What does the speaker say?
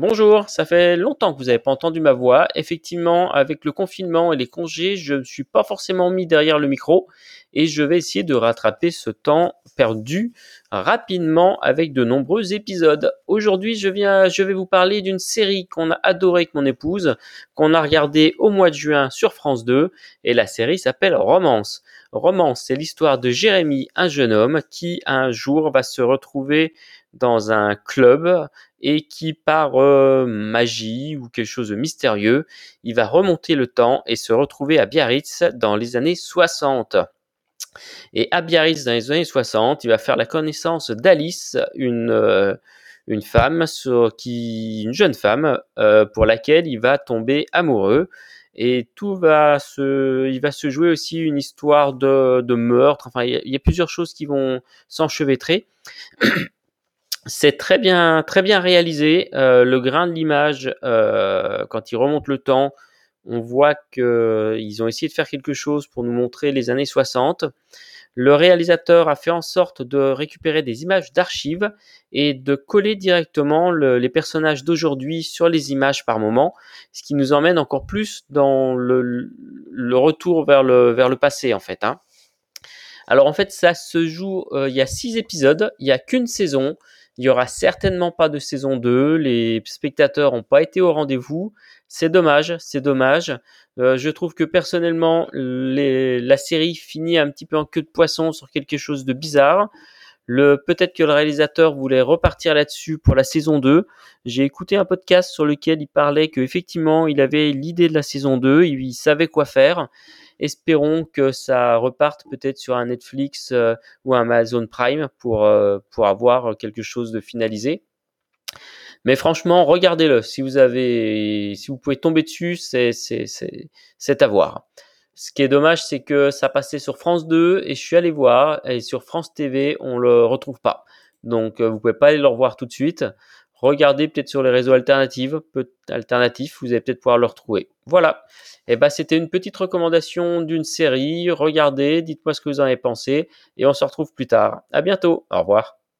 Bonjour, ça fait longtemps que vous n'avez pas entendu ma voix. Effectivement, avec le confinement et les congés, je ne suis pas forcément mis derrière le micro et je vais essayer de rattraper ce temps perdu rapidement avec de nombreux épisodes. Aujourd'hui, je viens, je vais vous parler d'une série qu'on a adorée avec mon épouse, qu'on a regardée au mois de juin sur France 2 et la série s'appelle Romance. Romance, c'est l'histoire de Jérémy, un jeune homme qui un jour va se retrouver dans un club et qui par euh, magie ou quelque chose de mystérieux, il va remonter le temps et se retrouver à Biarritz dans les années 60. Et à Biarritz dans les années 60, il va faire la connaissance d'Alice, une euh, une femme qui une jeune femme euh, pour laquelle il va tomber amoureux. Et tout va se il va se jouer aussi une histoire de, de meurtre. Enfin il y, a, plusieurs choses qui vont s'enchevêtrer. C'est très bien, très bien réalisé. Euh, le grain de l'image, quand il remonte le temps, on voit qu'ils ont essayé de faire quelque chose pour nous montrer les années 60. Le réalisateur a fait en sorte de récupérer des images d'archives et de coller directement les personnages d'aujourd'hui sur les images par moment, ce qui nous emmène encore plus dans le, retour vers le, vers le passé en fait. Hein. Alors en fait, ça se joue, euh, il y a six épisodes, il n'y a qu'une saison. Il y aura certainement pas de saison 2. Les spectateurs n'ont pas été au rendez-vous. C'est dommage, c'est dommage. Euh, je trouve que personnellement, la série finit un petit peu en queue de poisson sur quelque chose de bizarre. Le, peut-être que le réalisateur voulait repartir là-dessus pour la saison 2. J'ai écouté un podcast sur lequel il parlait qu'effectivement, il avait l'idée de la saison 2, il savait quoi faire espérons que ça reparte peut-être sur un Netflix euh, ou un Amazon Prime pour, euh, pour avoir quelque chose de finalisé. Mais franchement, regardez-le. Si vous avez, si vous pouvez tomber dessus, c'est, c'est à voir. Ce qui est dommage, c'est que ça passait sur France 2 et je suis allé voir et sur France TV, on le retrouve pas. Donc, euh, vous pouvez pas aller le revoir tout de suite regardez peut-être sur les réseaux alternatifs, peut alternatifs, vous allez peut-être pouvoir le retrouver. Voilà. Et eh ben c'était une petite recommandation d'une série. Regardez, dites-moi ce que vous en avez pensé et on se retrouve plus tard. À bientôt. Au revoir.